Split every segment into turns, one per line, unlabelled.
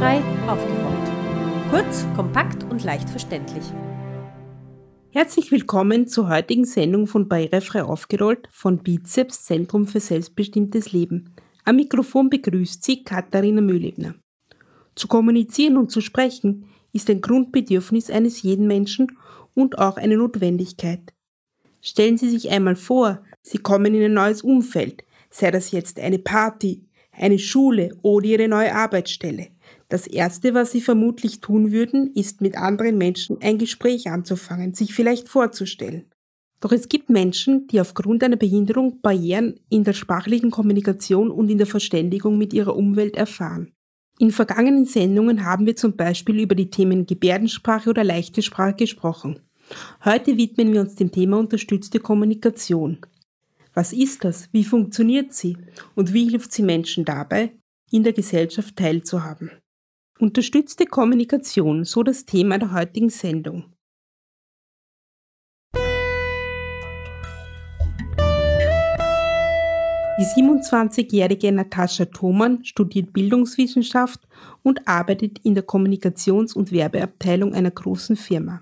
Barrierefrei aufgeräumt. Kurz, kompakt und leicht verständlich.
Herzlich willkommen zur heutigen Sendung von Barrierefrei aufgerollt von Bizeps Zentrum für selbstbestimmtes Leben. Am Mikrofon begrüßt Sie Katharina Mühlebner. Zu kommunizieren und zu sprechen ist ein Grundbedürfnis eines jeden Menschen und auch eine Notwendigkeit. Stellen Sie sich einmal vor, Sie kommen in ein neues Umfeld, sei das jetzt eine Party, eine Schule oder Ihre neue Arbeitsstelle. Das Erste, was Sie vermutlich tun würden, ist mit anderen Menschen ein Gespräch anzufangen, sich vielleicht vorzustellen. Doch es gibt Menschen, die aufgrund einer Behinderung Barrieren in der sprachlichen Kommunikation und in der Verständigung mit ihrer Umwelt erfahren. In vergangenen Sendungen haben wir zum Beispiel über die Themen Gebärdensprache oder leichte Sprache gesprochen. Heute widmen wir uns dem Thema unterstützte Kommunikation. Was ist das? Wie funktioniert sie? Und wie hilft sie Menschen dabei, in der Gesellschaft teilzuhaben? Unterstützte Kommunikation, so das Thema der heutigen Sendung. Die 27-jährige Natascha Thoman studiert Bildungswissenschaft und arbeitet in der Kommunikations- und Werbeabteilung einer großen Firma.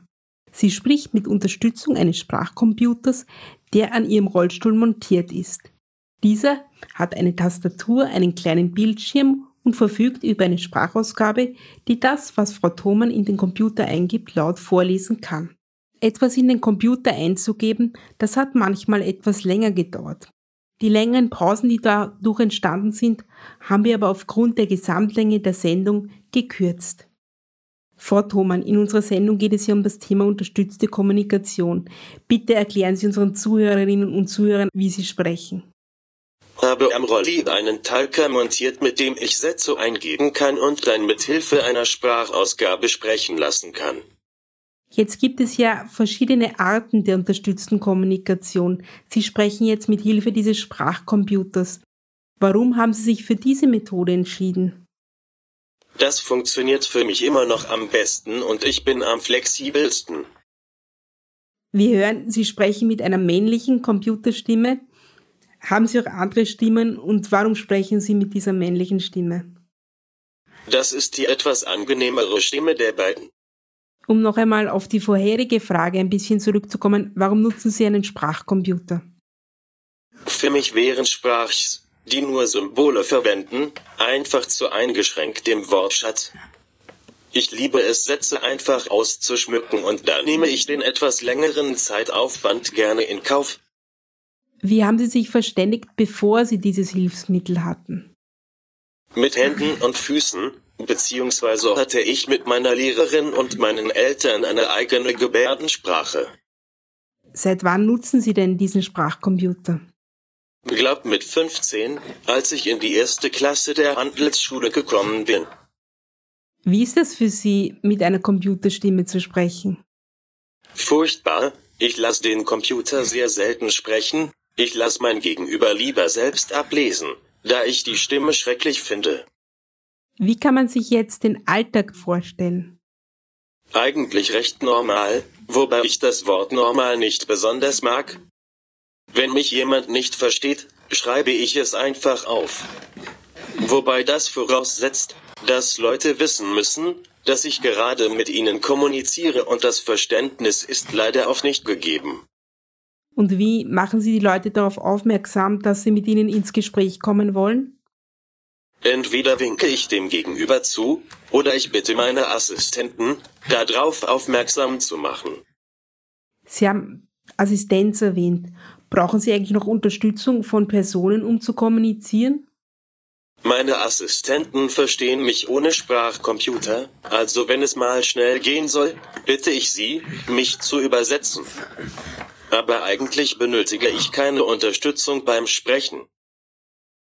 Sie spricht mit Unterstützung eines Sprachcomputers, der an ihrem Rollstuhl montiert ist. Dieser hat eine Tastatur, einen kleinen Bildschirm und verfügt über eine Sprachausgabe, die das, was Frau Thoman in den Computer eingibt, laut vorlesen kann. Etwas in den Computer einzugeben, das hat manchmal etwas länger gedauert. Die längeren Pausen, die dadurch entstanden sind, haben wir aber aufgrund der Gesamtlänge der Sendung gekürzt. Frau Thoman, in unserer Sendung geht es hier um das Thema unterstützte Kommunikation. Bitte erklären Sie unseren Zuhörerinnen und Zuhörern, wie Sie sprechen.
Habe am Rolli einen Talker montiert, mit dem ich Sätze eingeben kann und dann mit Hilfe einer Sprachausgabe sprechen lassen kann.
Jetzt gibt es ja verschiedene Arten der unterstützten Kommunikation. Sie sprechen jetzt mit Hilfe dieses Sprachcomputers. Warum haben Sie sich für diese Methode entschieden?
Das funktioniert für mich immer noch am besten und ich bin am flexibelsten.
Wir hören, Sie sprechen mit einer männlichen Computerstimme. Haben Sie auch andere Stimmen und warum sprechen Sie mit dieser männlichen Stimme?
Das ist die etwas angenehmere Stimme der beiden.
Um noch einmal auf die vorherige Frage ein bisschen zurückzukommen, warum nutzen Sie einen Sprachcomputer?
Für mich wären Sprachs die nur Symbole verwenden, einfach zu eingeschränkt im Wortschatz. Ich liebe es, Sätze einfach auszuschmücken und da nehme ich den etwas längeren Zeitaufwand gerne in Kauf.
Wie haben Sie sich verständigt, bevor Sie dieses Hilfsmittel hatten?
Mit Händen und Füßen, beziehungsweise hatte ich mit meiner Lehrerin und meinen Eltern eine eigene Gebärdensprache.
Seit wann nutzen Sie denn diesen Sprachcomputer?
Glaubt mit 15, als ich in die erste Klasse der Handelsschule gekommen bin.
Wie ist es für Sie, mit einer Computerstimme zu sprechen?
Furchtbar, ich lasse den Computer sehr selten sprechen, ich lasse mein Gegenüber lieber selbst ablesen, da ich die Stimme schrecklich finde.
Wie kann man sich jetzt den Alltag vorstellen?
Eigentlich recht normal, wobei ich das Wort normal nicht besonders mag, wenn mich jemand nicht versteht, schreibe ich es einfach auf. Wobei das voraussetzt, dass Leute wissen müssen, dass ich gerade mit ihnen kommuniziere und das Verständnis ist leider oft nicht gegeben.
Und wie machen Sie die Leute darauf aufmerksam, dass Sie mit ihnen ins Gespräch kommen wollen?
Entweder winke ich dem Gegenüber zu, oder ich bitte meine Assistenten, darauf aufmerksam zu machen.
Sie haben Assistenz erwähnt. Brauchen Sie eigentlich noch Unterstützung von Personen, um zu kommunizieren?
Meine Assistenten verstehen mich ohne Sprachcomputer, also wenn es mal schnell gehen soll, bitte ich sie, mich zu übersetzen. Aber eigentlich benötige ich keine Unterstützung beim Sprechen.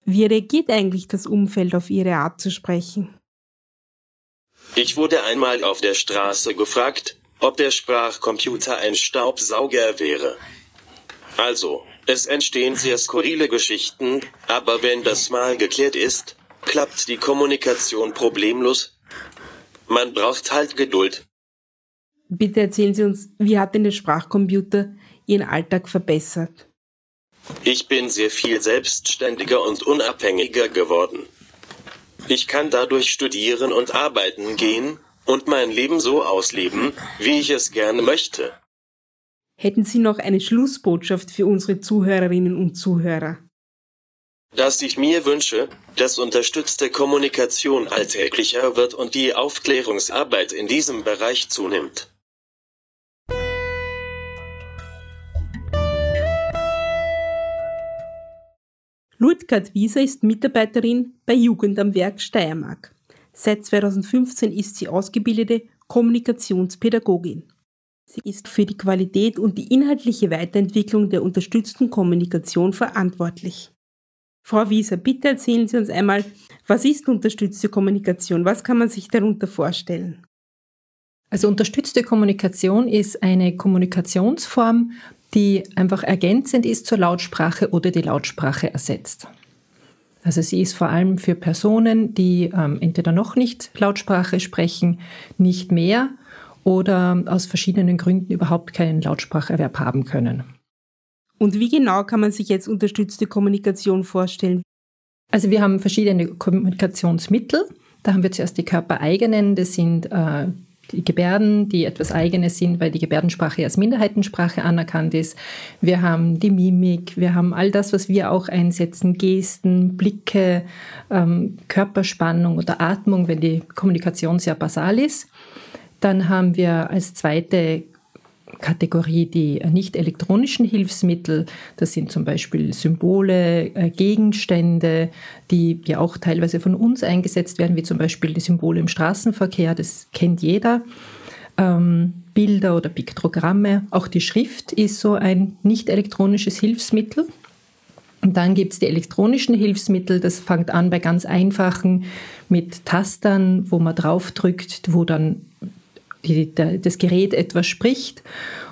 Wie reagiert eigentlich das Umfeld auf Ihre Art zu sprechen?
Ich wurde einmal auf der Straße gefragt, ob der Sprachcomputer ein Staubsauger wäre. Also, es entstehen sehr skurrile Geschichten, aber wenn das mal geklärt ist, klappt die Kommunikation problemlos. Man braucht halt Geduld.
Bitte erzählen Sie uns, wie hat denn der Sprachcomputer Ihren Alltag verbessert?
Ich bin sehr viel selbstständiger und unabhängiger geworden. Ich kann dadurch studieren und arbeiten gehen und mein Leben so ausleben, wie ich es gerne möchte.
Hätten Sie noch eine Schlussbotschaft für unsere Zuhörerinnen und Zuhörer?
Dass ich mir wünsche, dass unterstützte Kommunikation alltäglicher wird und die Aufklärungsarbeit in diesem Bereich zunimmt.
Ludgard Wieser ist Mitarbeiterin bei Jugend am Werk Steiermark. Seit 2015 ist sie ausgebildete Kommunikationspädagogin. Sie ist für die Qualität und die inhaltliche Weiterentwicklung der unterstützten Kommunikation verantwortlich. Frau Wieser, bitte erzählen Sie uns einmal, was ist unterstützte Kommunikation? Was kann man sich darunter vorstellen?
Also unterstützte Kommunikation ist eine Kommunikationsform, die einfach ergänzend ist zur Lautsprache oder die Lautsprache ersetzt. Also sie ist vor allem für Personen, die ähm, entweder noch nicht Lautsprache sprechen, nicht mehr oder aus verschiedenen Gründen überhaupt keinen Lautspracherwerb haben können.
Und wie genau kann man sich jetzt unterstützte Kommunikation vorstellen?
Also wir haben verschiedene Kommunikationsmittel. Da haben wir zuerst die körpereigenen, das sind äh, die Gebärden, die etwas Eigenes sind, weil die Gebärdensprache als Minderheitensprache anerkannt ist. Wir haben die Mimik, wir haben all das, was wir auch einsetzen, Gesten, Blicke, ähm, Körperspannung oder Atmung, wenn die Kommunikation sehr basal ist. Dann haben wir als zweite Kategorie die nicht elektronischen Hilfsmittel. Das sind zum Beispiel Symbole, äh, Gegenstände, die ja auch teilweise von uns eingesetzt werden, wie zum Beispiel die Symbole im Straßenverkehr. Das kennt jeder. Ähm, Bilder oder Piktogramme. Auch die Schrift ist so ein nicht elektronisches Hilfsmittel. Und dann gibt es die elektronischen Hilfsmittel. Das fängt an bei ganz einfachen mit Tastern, wo man draufdrückt, wo dann die, der, das Gerät etwas spricht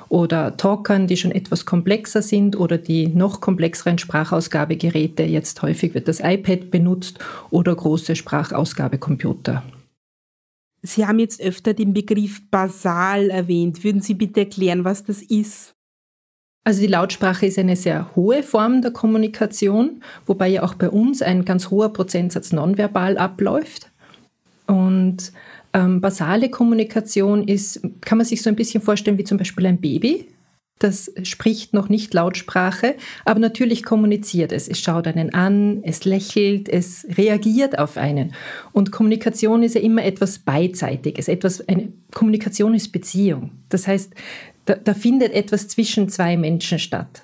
oder Talkern, die schon etwas komplexer sind oder die noch komplexeren Sprachausgabegeräte. Jetzt häufig wird das iPad benutzt oder große Sprachausgabecomputer.
Sie haben jetzt öfter den Begriff basal erwähnt. Würden Sie bitte erklären, was das ist?
Also die Lautsprache ist eine sehr hohe Form der Kommunikation, wobei ja auch bei uns ein ganz hoher Prozentsatz nonverbal abläuft. Und ähm, basale Kommunikation ist, kann man sich so ein bisschen vorstellen wie zum Beispiel ein Baby. Das spricht noch nicht Lautsprache, aber natürlich kommuniziert es. Es schaut einen an, es lächelt, es reagiert auf einen. Und Kommunikation ist ja immer etwas Beidseitiges. Etwas, eine Kommunikation ist Beziehung. Das heißt, da, da findet etwas zwischen zwei Menschen statt.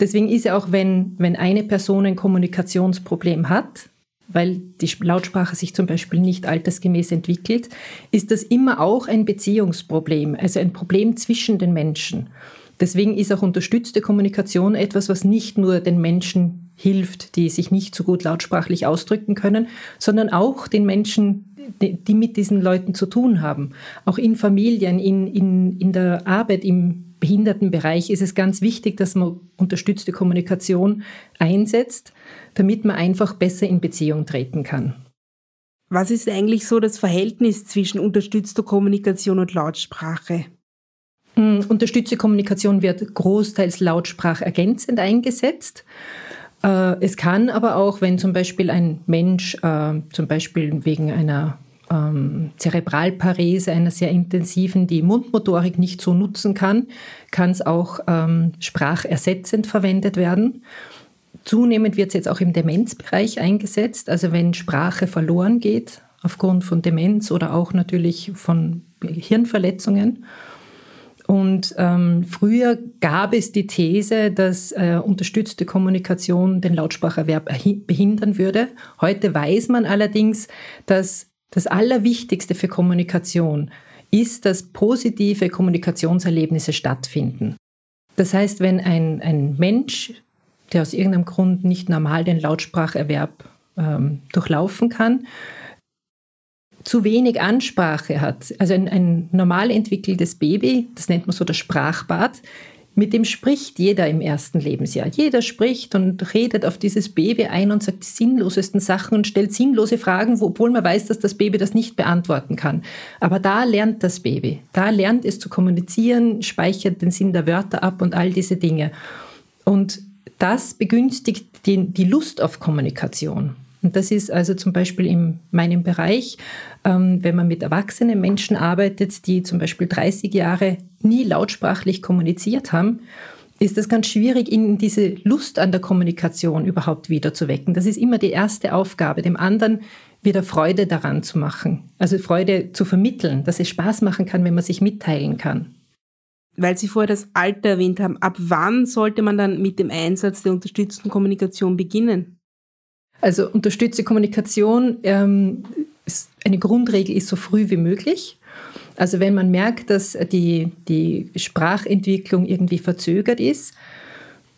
Deswegen ist ja auch, wenn, wenn eine Person ein Kommunikationsproblem hat, weil die Lautsprache sich zum Beispiel nicht altersgemäß entwickelt, ist das immer auch ein Beziehungsproblem, also ein Problem zwischen den Menschen. Deswegen ist auch unterstützte Kommunikation etwas, was nicht nur den Menschen hilft, die sich nicht so gut lautsprachlich ausdrücken können, sondern auch den Menschen, die mit diesen Leuten zu tun haben. Auch in Familien, in, in, in der Arbeit, im Behindertenbereich ist es ganz wichtig, dass man unterstützte Kommunikation einsetzt, damit man einfach besser in Beziehung treten kann.
Was ist eigentlich so das Verhältnis zwischen unterstützter Kommunikation und Lautsprache?
Mm, unterstützte Kommunikation wird großteils lautsprachergänzend eingesetzt. Äh, es kann aber auch, wenn zum Beispiel ein Mensch äh, zum Beispiel wegen einer ähm, Zerebralparese, einer sehr intensiven, die Mundmotorik nicht so nutzen kann, kann es auch ähm, sprachersetzend verwendet werden. Zunehmend wird es jetzt auch im Demenzbereich eingesetzt, also wenn Sprache verloren geht aufgrund von Demenz oder auch natürlich von Hirnverletzungen. Und ähm, früher gab es die These, dass äh, unterstützte Kommunikation den Lautspracherwerb behindern würde. Heute weiß man allerdings, dass das Allerwichtigste für Kommunikation ist, dass positive Kommunikationserlebnisse stattfinden. Das heißt, wenn ein, ein Mensch der aus irgendeinem Grund nicht normal den Lautspracherwerb ähm, durchlaufen kann, zu wenig Ansprache hat. Also ein, ein normal entwickeltes Baby, das nennt man so das Sprachbad, mit dem spricht jeder im ersten Lebensjahr. Jeder spricht und redet auf dieses Baby ein und sagt die sinnlosesten Sachen und stellt sinnlose Fragen, obwohl man weiß, dass das Baby das nicht beantworten kann. Aber da lernt das Baby. Da lernt es zu kommunizieren, speichert den Sinn der Wörter ab und all diese Dinge. Und das begünstigt die, Lust auf Kommunikation. Und das ist also zum Beispiel in meinem Bereich, ähm, wenn man mit erwachsenen Menschen arbeitet, die zum Beispiel 30 Jahre nie lautsprachlich kommuniziert haben, ist es ganz schwierig, ihnen diese Lust an der Kommunikation überhaupt wieder zu wecken. Das ist immer die erste Aufgabe, dem anderen wieder Freude daran zu machen. Also Freude zu vermitteln, dass es Spaß machen kann, wenn man sich mitteilen kann.
Weil Sie vorher das Alter erwähnt haben, ab wann sollte man dann mit dem Einsatz der unterstützten Kommunikation beginnen?
Also unterstützte Kommunikation, ähm, eine Grundregel ist so früh wie möglich. Also wenn man merkt, dass die, die Sprachentwicklung irgendwie verzögert ist,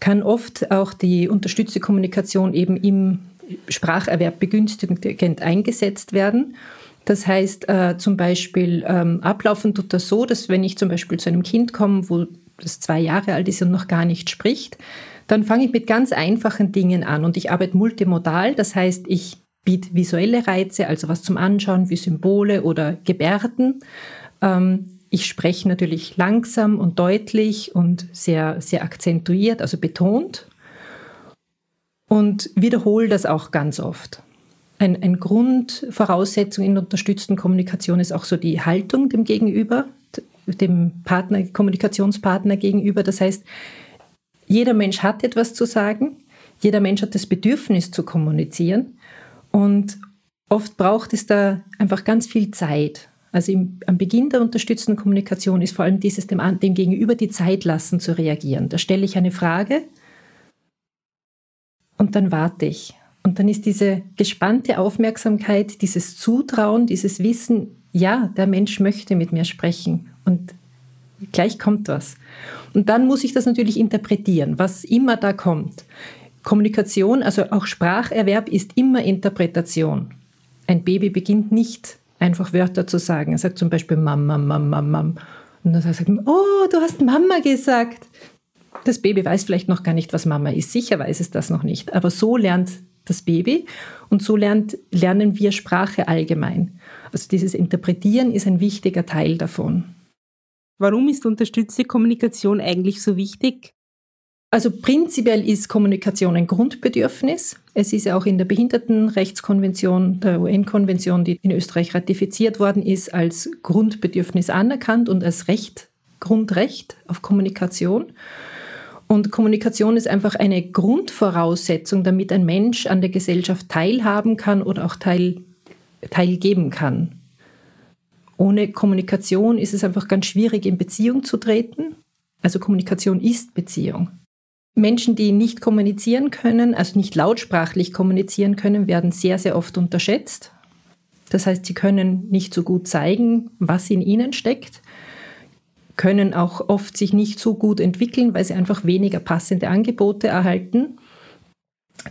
kann oft auch die unterstützte Kommunikation eben im Spracherwerb begünstigend eingesetzt werden. Das heißt äh, zum Beispiel, ähm, ablaufen tut das so, dass wenn ich zum Beispiel zu einem Kind komme, wo das zwei Jahre alt ist und noch gar nicht spricht, dann fange ich mit ganz einfachen Dingen an und ich arbeite multimodal. Das heißt, ich biete visuelle Reize, also was zum Anschauen wie Symbole oder Gebärden. Ähm, ich spreche natürlich langsam und deutlich und sehr, sehr akzentuiert, also betont. Und wiederhole das auch ganz oft. Ein, ein Grundvoraussetzung in unterstützten Kommunikation ist auch so die Haltung dem Gegenüber, dem Partner, Kommunikationspartner gegenüber. Das heißt, jeder Mensch hat etwas zu sagen, jeder Mensch hat das Bedürfnis zu kommunizieren und oft braucht es da einfach ganz viel Zeit. Also im, am Beginn der unterstützenden Kommunikation ist vor allem dieses dem, dem Gegenüber die Zeit lassen zu reagieren. Da stelle ich eine Frage und dann warte ich. Und dann ist diese gespannte Aufmerksamkeit, dieses Zutrauen, dieses Wissen, ja, der Mensch möchte mit mir sprechen und gleich kommt was. Und dann muss ich das natürlich interpretieren, was immer da kommt. Kommunikation, also auch Spracherwerb ist immer Interpretation. Ein Baby beginnt nicht einfach Wörter zu sagen. Er sagt zum Beispiel Mama, Mama, Mama. Und dann sagt er, oh, du hast Mama gesagt. Das Baby weiß vielleicht noch gar nicht, was Mama ist. Sicher weiß es das noch nicht. Aber so lernt das Baby und so lernt, lernen wir Sprache allgemein. Also dieses Interpretieren ist ein wichtiger Teil davon.
Warum ist unterstützte Kommunikation eigentlich so wichtig?
Also prinzipiell ist Kommunikation ein Grundbedürfnis. Es ist ja auch in der Behindertenrechtskonvention, der UN-Konvention, die in Österreich ratifiziert worden ist, als Grundbedürfnis anerkannt und als Recht, Grundrecht auf Kommunikation. Und Kommunikation ist einfach eine Grundvoraussetzung, damit ein Mensch an der Gesellschaft teilhaben kann oder auch teil, teilgeben kann. Ohne Kommunikation ist es einfach ganz schwierig, in Beziehung zu treten. Also Kommunikation ist Beziehung. Menschen, die nicht kommunizieren können, also nicht lautsprachlich kommunizieren können, werden sehr, sehr oft unterschätzt. Das heißt, sie können nicht so gut zeigen, was in ihnen steckt, können auch oft sich nicht so gut entwickeln, weil sie einfach weniger passende Angebote erhalten.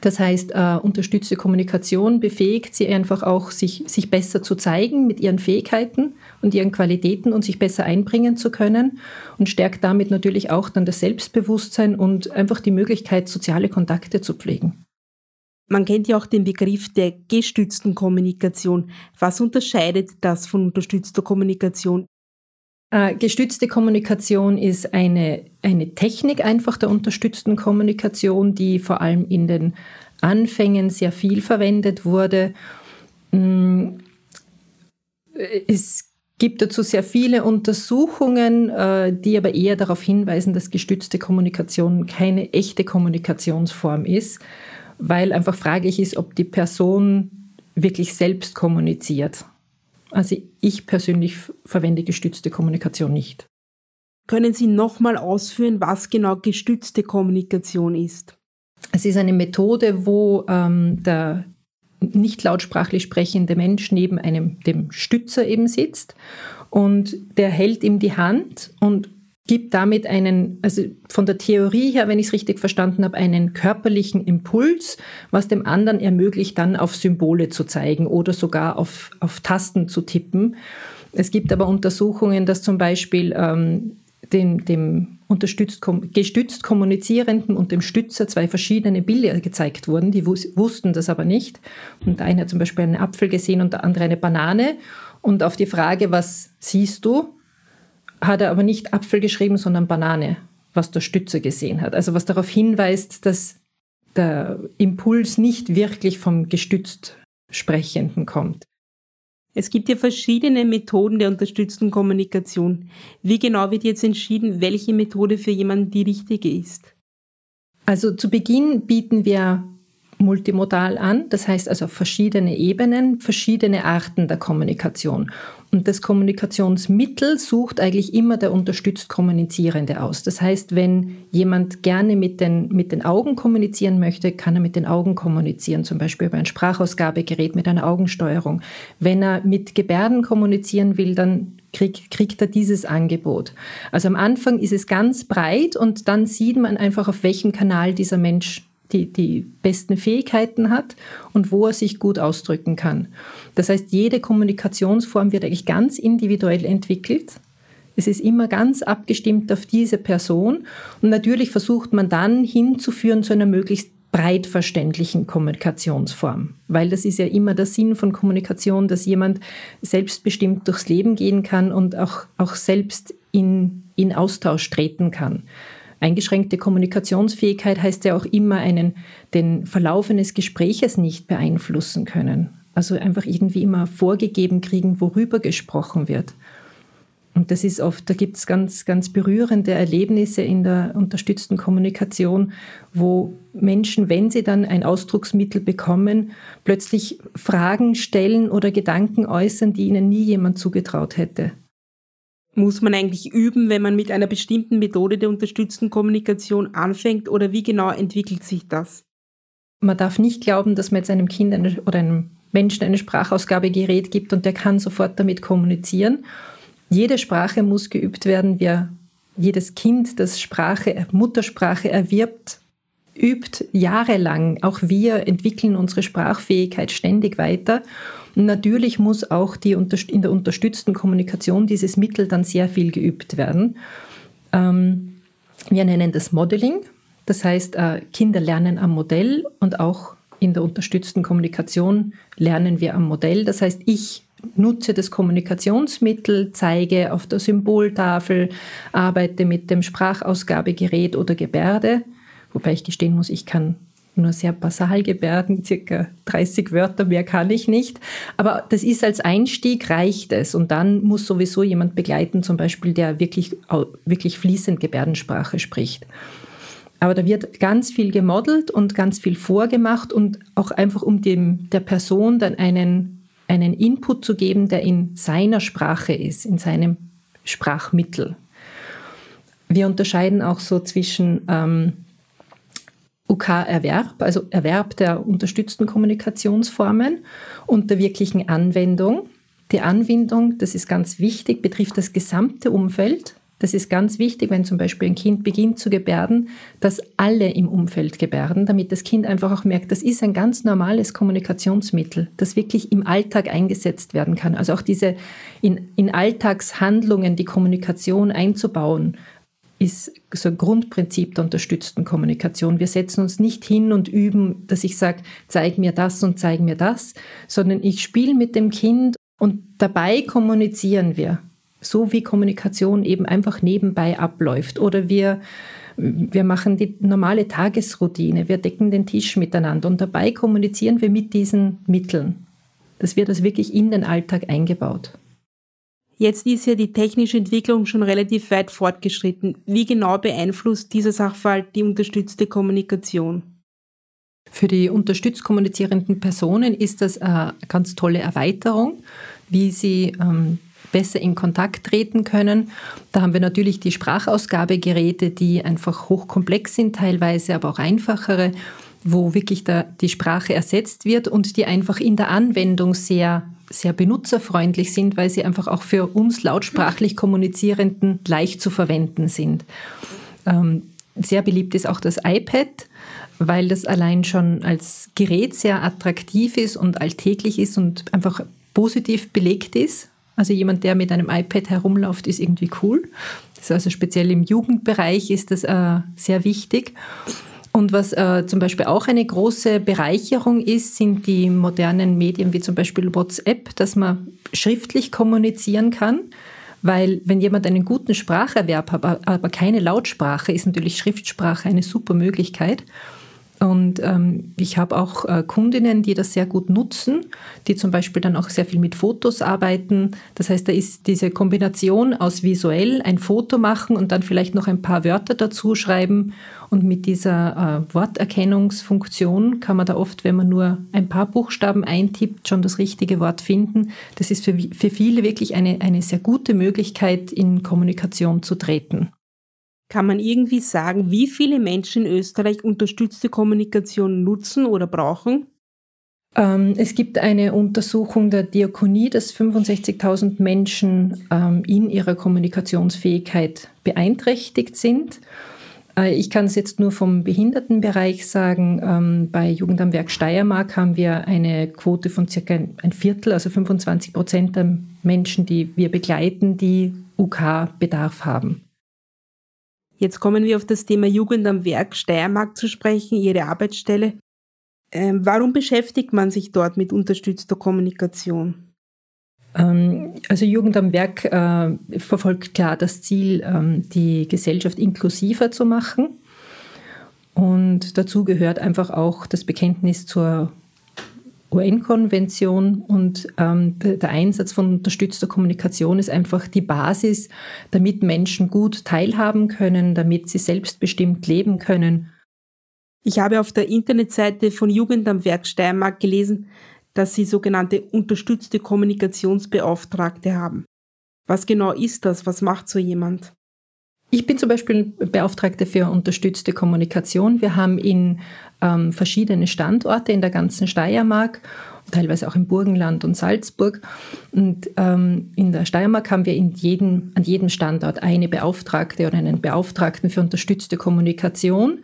Das heißt, äh, unterstützte Kommunikation befähigt sie einfach auch, sich, sich besser zu zeigen mit ihren Fähigkeiten und ihren Qualitäten und sich besser einbringen zu können und stärkt damit natürlich auch dann das Selbstbewusstsein und einfach die Möglichkeit, soziale Kontakte zu pflegen.
Man kennt ja auch den Begriff der gestützten Kommunikation. Was unterscheidet das von unterstützter Kommunikation?
Äh, gestützte Kommunikation ist eine, eine Technik einfach der unterstützten Kommunikation, die vor allem in den Anfängen sehr viel verwendet wurde. Mm, es gibt dazu sehr viele Untersuchungen, äh, die aber eher darauf hinweisen, dass gestützte Kommunikation keine echte Kommunikationsform ist, weil einfach fraglich ist, ob die Person wirklich selbst kommuniziert. Also ich persönlich verwende gestützte Kommunikation nicht.
Können Sie nochmal ausführen, was genau gestützte Kommunikation ist?
Es ist eine Methode, wo ähm, der nicht lautsprachlich sprechende Mensch neben einem, dem Stützer eben sitzt und der hält ihm die Hand und gibt damit einen, also von der Theorie her, wenn ich es richtig verstanden habe, einen körperlichen Impuls, was dem anderen ermöglicht, dann auf Symbole zu zeigen oder sogar auf, auf Tasten zu tippen. Es gibt aber Untersuchungen, dass zum Beispiel ähm, dem, dem unterstützt, gestützt Kommunizierenden und dem Stützer zwei verschiedene Bilder gezeigt wurden. Die wussten das aber nicht. Und der eine hat zum Beispiel einen Apfel gesehen und der andere eine Banane. Und auf die Frage, was siehst du, hat er aber nicht Apfel geschrieben, sondern Banane, was der Stützer gesehen hat. Also was darauf hinweist, dass der Impuls nicht wirklich vom gestützt Sprechenden kommt.
Es gibt ja verschiedene Methoden der unterstützten Kommunikation. Wie genau wird jetzt entschieden, welche Methode für jemanden die richtige ist?
Also zu Beginn bieten wir multimodal an, das heißt also verschiedene Ebenen, verschiedene Arten der Kommunikation. Und das Kommunikationsmittel sucht eigentlich immer der unterstützt Kommunizierende aus. Das heißt, wenn jemand gerne mit den, mit den Augen kommunizieren möchte, kann er mit den Augen kommunizieren, zum Beispiel über ein Sprachausgabegerät mit einer Augensteuerung. Wenn er mit Gebärden kommunizieren will, dann krieg, kriegt er dieses Angebot. Also am Anfang ist es ganz breit und dann sieht man einfach, auf welchem Kanal dieser Mensch die, die besten Fähigkeiten hat und wo er sich gut ausdrücken kann. Das heißt, jede Kommunikationsform wird eigentlich ganz individuell entwickelt. Es ist immer ganz abgestimmt auf diese Person und natürlich versucht man dann hinzuführen zu einer möglichst breit verständlichen Kommunikationsform, weil das ist ja immer der Sinn von Kommunikation, dass jemand selbstbestimmt durchs Leben gehen kann und auch, auch selbst in, in Austausch treten kann. Eingeschränkte Kommunikationsfähigkeit heißt ja auch immer, einen, den Verlauf eines Gespräches nicht beeinflussen können. Also einfach irgendwie immer vorgegeben kriegen, worüber gesprochen wird. Und das ist oft, da gibt es ganz, ganz berührende Erlebnisse in der unterstützten Kommunikation, wo Menschen, wenn sie dann ein Ausdrucksmittel bekommen, plötzlich Fragen stellen oder Gedanken äußern, die ihnen nie jemand zugetraut hätte
muss man eigentlich üben, wenn man mit einer bestimmten Methode der unterstützten Kommunikation anfängt oder wie genau entwickelt sich das?
Man darf nicht glauben, dass man jetzt einem Kind eine, oder einem Menschen ein Sprachausgabegerät gibt und der kann sofort damit kommunizieren. Jede Sprache muss geübt werden. Wir, jedes Kind, das Sprache, Muttersprache erwirbt, übt jahrelang. Auch wir entwickeln unsere Sprachfähigkeit ständig weiter. Natürlich muss auch die, in der unterstützten Kommunikation dieses Mittel dann sehr viel geübt werden. Ähm, wir nennen das Modeling. Das heißt, äh, Kinder lernen am Modell und auch in der unterstützten Kommunikation lernen wir am Modell. Das heißt, ich nutze das Kommunikationsmittel, zeige auf der Symboltafel, arbeite mit dem Sprachausgabegerät oder Gebärde, wobei ich gestehen muss, ich kann nur sehr basal gebärden, circa 30 Wörter, mehr kann ich nicht. Aber das ist als Einstieg, reicht es. Und dann muss sowieso jemand begleiten, zum Beispiel, der wirklich, wirklich fließend Gebärdensprache spricht. Aber da wird ganz viel gemodelt und ganz viel vorgemacht und auch einfach um dem, der Person dann einen, einen Input zu geben, der in seiner Sprache ist, in seinem Sprachmittel. Wir unterscheiden auch so zwischen ähm, UK-Erwerb, also Erwerb der unterstützten Kommunikationsformen und der wirklichen Anwendung. Die Anwendung, das ist ganz wichtig, betrifft das gesamte Umfeld. Das ist ganz wichtig, wenn zum Beispiel ein Kind beginnt zu gebärden, dass alle im Umfeld gebärden, damit das Kind einfach auch merkt, das ist ein ganz normales Kommunikationsmittel, das wirklich im Alltag eingesetzt werden kann. Also auch diese in, in Alltagshandlungen die Kommunikation einzubauen, ist so ein Grundprinzip der unterstützten Kommunikation. Wir setzen uns nicht hin und üben, dass ich sage, zeig mir das und zeig mir das, sondern ich spiele mit dem Kind und dabei kommunizieren wir, so wie Kommunikation eben einfach nebenbei abläuft. Oder wir, wir machen die normale Tagesroutine, wir decken den Tisch miteinander und dabei kommunizieren wir mit diesen Mitteln. Das wird also wirklich in den Alltag eingebaut.
Jetzt ist ja die technische Entwicklung schon relativ weit fortgeschritten. Wie genau beeinflusst dieser Sachverhalt die unterstützte Kommunikation?
Für die unterstützt kommunizierenden Personen ist das eine ganz tolle Erweiterung, wie sie ähm, besser in Kontakt treten können. Da haben wir natürlich die Sprachausgabegeräte, die einfach hochkomplex sind, teilweise aber auch einfachere, wo wirklich die Sprache ersetzt wird und die einfach in der Anwendung sehr sehr benutzerfreundlich sind, weil sie einfach auch für uns lautsprachlich Kommunizierenden leicht zu verwenden sind. Ähm, sehr beliebt ist auch das iPad, weil das allein schon als Gerät sehr attraktiv ist und alltäglich ist und einfach positiv belegt ist. Also jemand, der mit einem iPad herumläuft, ist irgendwie cool. Das ist also speziell im Jugendbereich ist das äh, sehr wichtig. Und was äh, zum Beispiel auch eine große Bereicherung ist, sind die modernen Medien wie zum Beispiel WhatsApp, dass man schriftlich kommunizieren kann. Weil wenn jemand einen guten Spracherwerb hat, aber keine Lautsprache, ist natürlich Schriftsprache eine super Möglichkeit. Und ähm, ich habe auch äh, Kundinnen, die das sehr gut nutzen, die zum Beispiel dann auch sehr viel mit Fotos arbeiten. Das heißt, da ist diese Kombination aus visuell ein Foto machen und dann vielleicht noch ein paar Wörter dazu schreiben. Und mit dieser äh, Worterkennungsfunktion kann man da oft, wenn man nur ein paar Buchstaben eintippt, schon das richtige Wort finden. Das ist für, für viele wirklich eine, eine sehr gute Möglichkeit, in Kommunikation zu treten.
Kann man irgendwie sagen, wie viele Menschen in Österreich unterstützte Kommunikation nutzen oder brauchen?
Ähm, es gibt eine Untersuchung der Diakonie, dass 65.000 Menschen ähm, in ihrer Kommunikationsfähigkeit beeinträchtigt sind. Äh, ich kann es jetzt nur vom Behindertenbereich sagen. Ähm, bei Jugend am Werk Steiermark haben wir eine Quote von circa ein Viertel, also 25 Prozent der Menschen, die wir begleiten, die UK-Bedarf haben.
Jetzt kommen wir auf das Thema Jugend am Werk Steiermark zu sprechen, Ihre Arbeitsstelle. Ähm, warum beschäftigt man sich dort mit unterstützter Kommunikation?
Ähm, also Jugend am Werk äh, verfolgt klar das Ziel, ähm, die Gesellschaft inklusiver zu machen. Und dazu gehört einfach auch das Bekenntnis zur UN-Konvention und ähm, der Einsatz von unterstützter Kommunikation ist einfach die Basis, damit Menschen gut teilhaben können, damit sie selbstbestimmt leben können.
Ich habe auf der Internetseite von Jugend am Werk Steiermark gelesen, dass sie sogenannte unterstützte Kommunikationsbeauftragte haben. Was genau ist das? Was macht so jemand?
Ich bin zum Beispiel Beauftragte für unterstützte Kommunikation. Wir haben in ähm, verschiedene Standorte in der ganzen Steiermark, teilweise auch im Burgenland und Salzburg. Und ähm, in der Steiermark haben wir in jedem, an jedem Standort eine Beauftragte oder einen Beauftragten für unterstützte Kommunikation,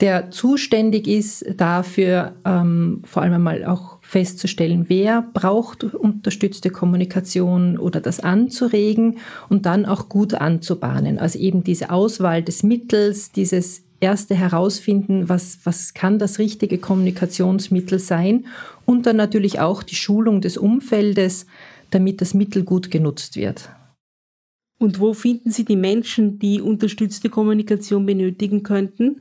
der zuständig ist dafür, ähm, vor allem einmal auch festzustellen, wer braucht unterstützte Kommunikation oder das anzuregen und dann auch gut anzubahnen. Also eben diese Auswahl des Mittels, dieses erste herausfinden, was, was kann das richtige Kommunikationsmittel sein und dann natürlich auch die Schulung des Umfeldes, damit das Mittel gut genutzt wird.
Und wo finden Sie die Menschen, die unterstützte Kommunikation benötigen könnten?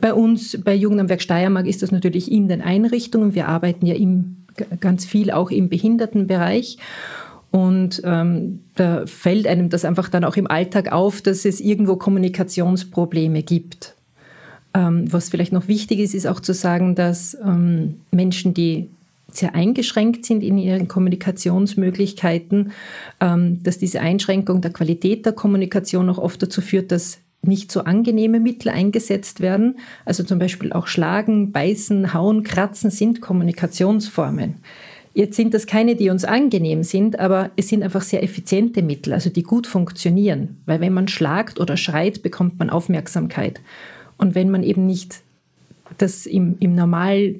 Bei uns, bei Jugend am Werk Steiermark, ist das natürlich in den Einrichtungen. Wir arbeiten ja im, ganz viel auch im Behindertenbereich. Und ähm, da fällt einem das einfach dann auch im Alltag auf, dass es irgendwo Kommunikationsprobleme gibt. Ähm, was vielleicht noch wichtig ist, ist auch zu sagen, dass ähm, Menschen, die sehr eingeschränkt sind in ihren Kommunikationsmöglichkeiten, ähm, dass diese Einschränkung der Qualität der Kommunikation auch oft dazu führt, dass nicht so angenehme Mittel eingesetzt werden. Also zum Beispiel auch Schlagen, Beißen, Hauen, Kratzen sind Kommunikationsformen. Jetzt sind das keine, die uns angenehm sind, aber es sind einfach sehr effiziente Mittel, also die gut funktionieren. Weil wenn man schlagt oder schreit, bekommt man Aufmerksamkeit. Und wenn man eben nicht das im, im Normal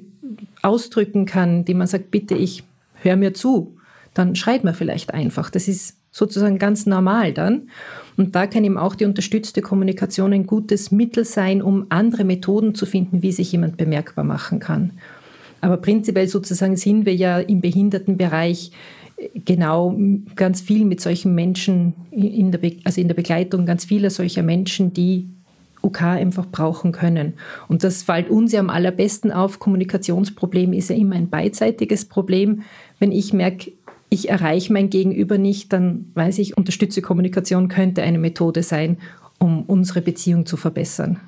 ausdrücken kann, die man sagt, bitte, ich höre mir zu, dann schreit man vielleicht einfach. Das ist sozusagen ganz normal dann. Und da kann eben auch die unterstützte Kommunikation ein gutes Mittel sein, um andere Methoden zu finden, wie sich jemand bemerkbar machen kann. Aber prinzipiell sozusagen sind wir ja im Behindertenbereich genau ganz viel mit solchen Menschen, in der also in der Begleitung ganz vieler solcher Menschen, die UK einfach brauchen können. Und das fällt uns ja am allerbesten auf. Kommunikationsproblem ist ja immer ein beidseitiges Problem. Wenn ich merke, ich erreiche mein Gegenüber nicht, dann weiß ich, unterstütze Kommunikation könnte eine Methode sein, um unsere Beziehung zu verbessern.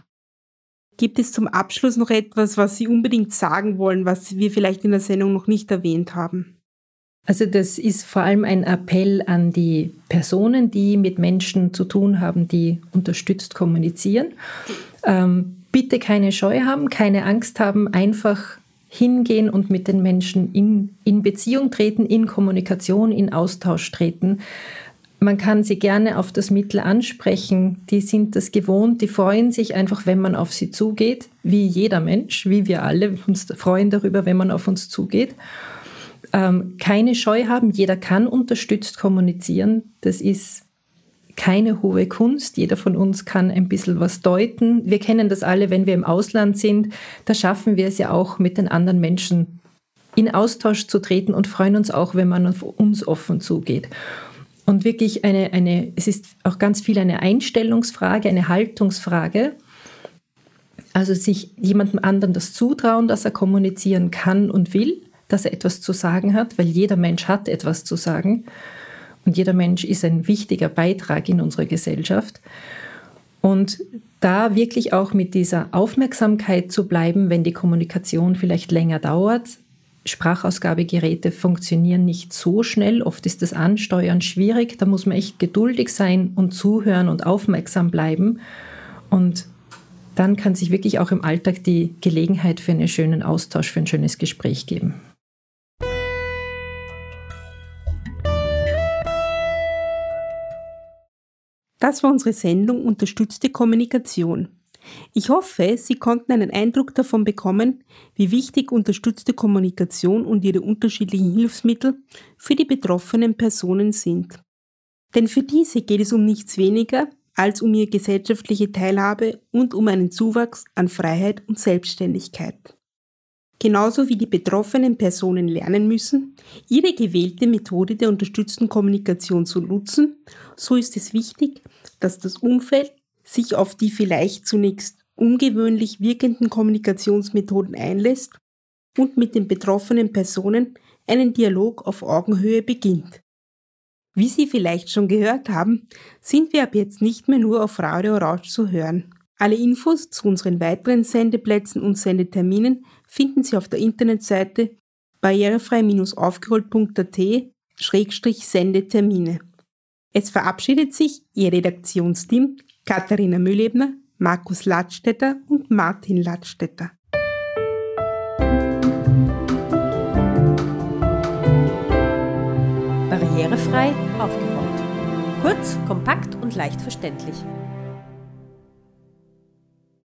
Gibt es zum Abschluss noch etwas, was Sie unbedingt sagen wollen, was wir vielleicht in der Sendung noch nicht erwähnt haben?
Also das ist vor allem ein Appell an die Personen, die mit Menschen zu tun haben, die unterstützt kommunizieren. Ähm, bitte keine Scheu haben, keine Angst haben, einfach hingehen und mit den Menschen in, in Beziehung treten, in Kommunikation, in Austausch treten. Man kann sie gerne auf das Mittel ansprechen. Die sind das gewohnt. Die freuen sich einfach, wenn man auf sie zugeht, wie jeder Mensch, wie wir alle uns freuen darüber, wenn man auf uns zugeht. Ähm, keine Scheu haben. Jeder kann unterstützt kommunizieren. Das ist keine hohe Kunst. Jeder von uns kann ein bisschen was deuten. Wir kennen das alle, wenn wir im Ausland sind. Da schaffen wir es ja auch, mit den anderen Menschen in Austausch zu treten und freuen uns auch, wenn man auf uns offen zugeht. Und wirklich eine, eine, es ist auch ganz viel eine Einstellungsfrage, eine Haltungsfrage. Also sich jemandem anderen das zutrauen, dass er kommunizieren kann und will, dass er etwas zu sagen hat, weil jeder Mensch hat etwas zu sagen und jeder Mensch ist ein wichtiger Beitrag in unserer Gesellschaft. Und da wirklich auch mit dieser Aufmerksamkeit zu bleiben, wenn die Kommunikation vielleicht länger dauert. Sprachausgabegeräte funktionieren nicht so schnell, oft ist das Ansteuern schwierig, da muss man echt geduldig sein und zuhören und aufmerksam bleiben. Und dann kann sich wirklich auch im Alltag die Gelegenheit für einen schönen Austausch, für ein schönes Gespräch geben.
Das war unsere Sendung Unterstützte Kommunikation. Ich hoffe, Sie konnten einen Eindruck davon bekommen, wie wichtig unterstützte Kommunikation und ihre unterschiedlichen Hilfsmittel für die betroffenen Personen sind. Denn für diese geht es um nichts weniger als um ihre gesellschaftliche Teilhabe und um einen Zuwachs an Freiheit und Selbstständigkeit. Genauso wie die betroffenen Personen lernen müssen, ihre gewählte Methode der unterstützten Kommunikation zu nutzen, so ist es wichtig, dass das Umfeld sich auf die vielleicht zunächst ungewöhnlich wirkenden Kommunikationsmethoden einlässt und mit den betroffenen Personen einen Dialog auf Augenhöhe beginnt. Wie Sie vielleicht schon gehört haben, sind wir ab jetzt nicht mehr nur auf Radio Rausch zu hören. Alle Infos zu unseren weiteren Sendeplätzen und Sendeterminen finden Sie auf der Internetseite barrierefrei-aufgerollt.at-sendetermine. Es verabschiedet sich Ihr Redaktionsteam Katharina Mühlebner, Markus Ladstätter und Martin Ladstätter.
Barrierefrei aufgerollt. Kurz, kompakt und leicht verständlich.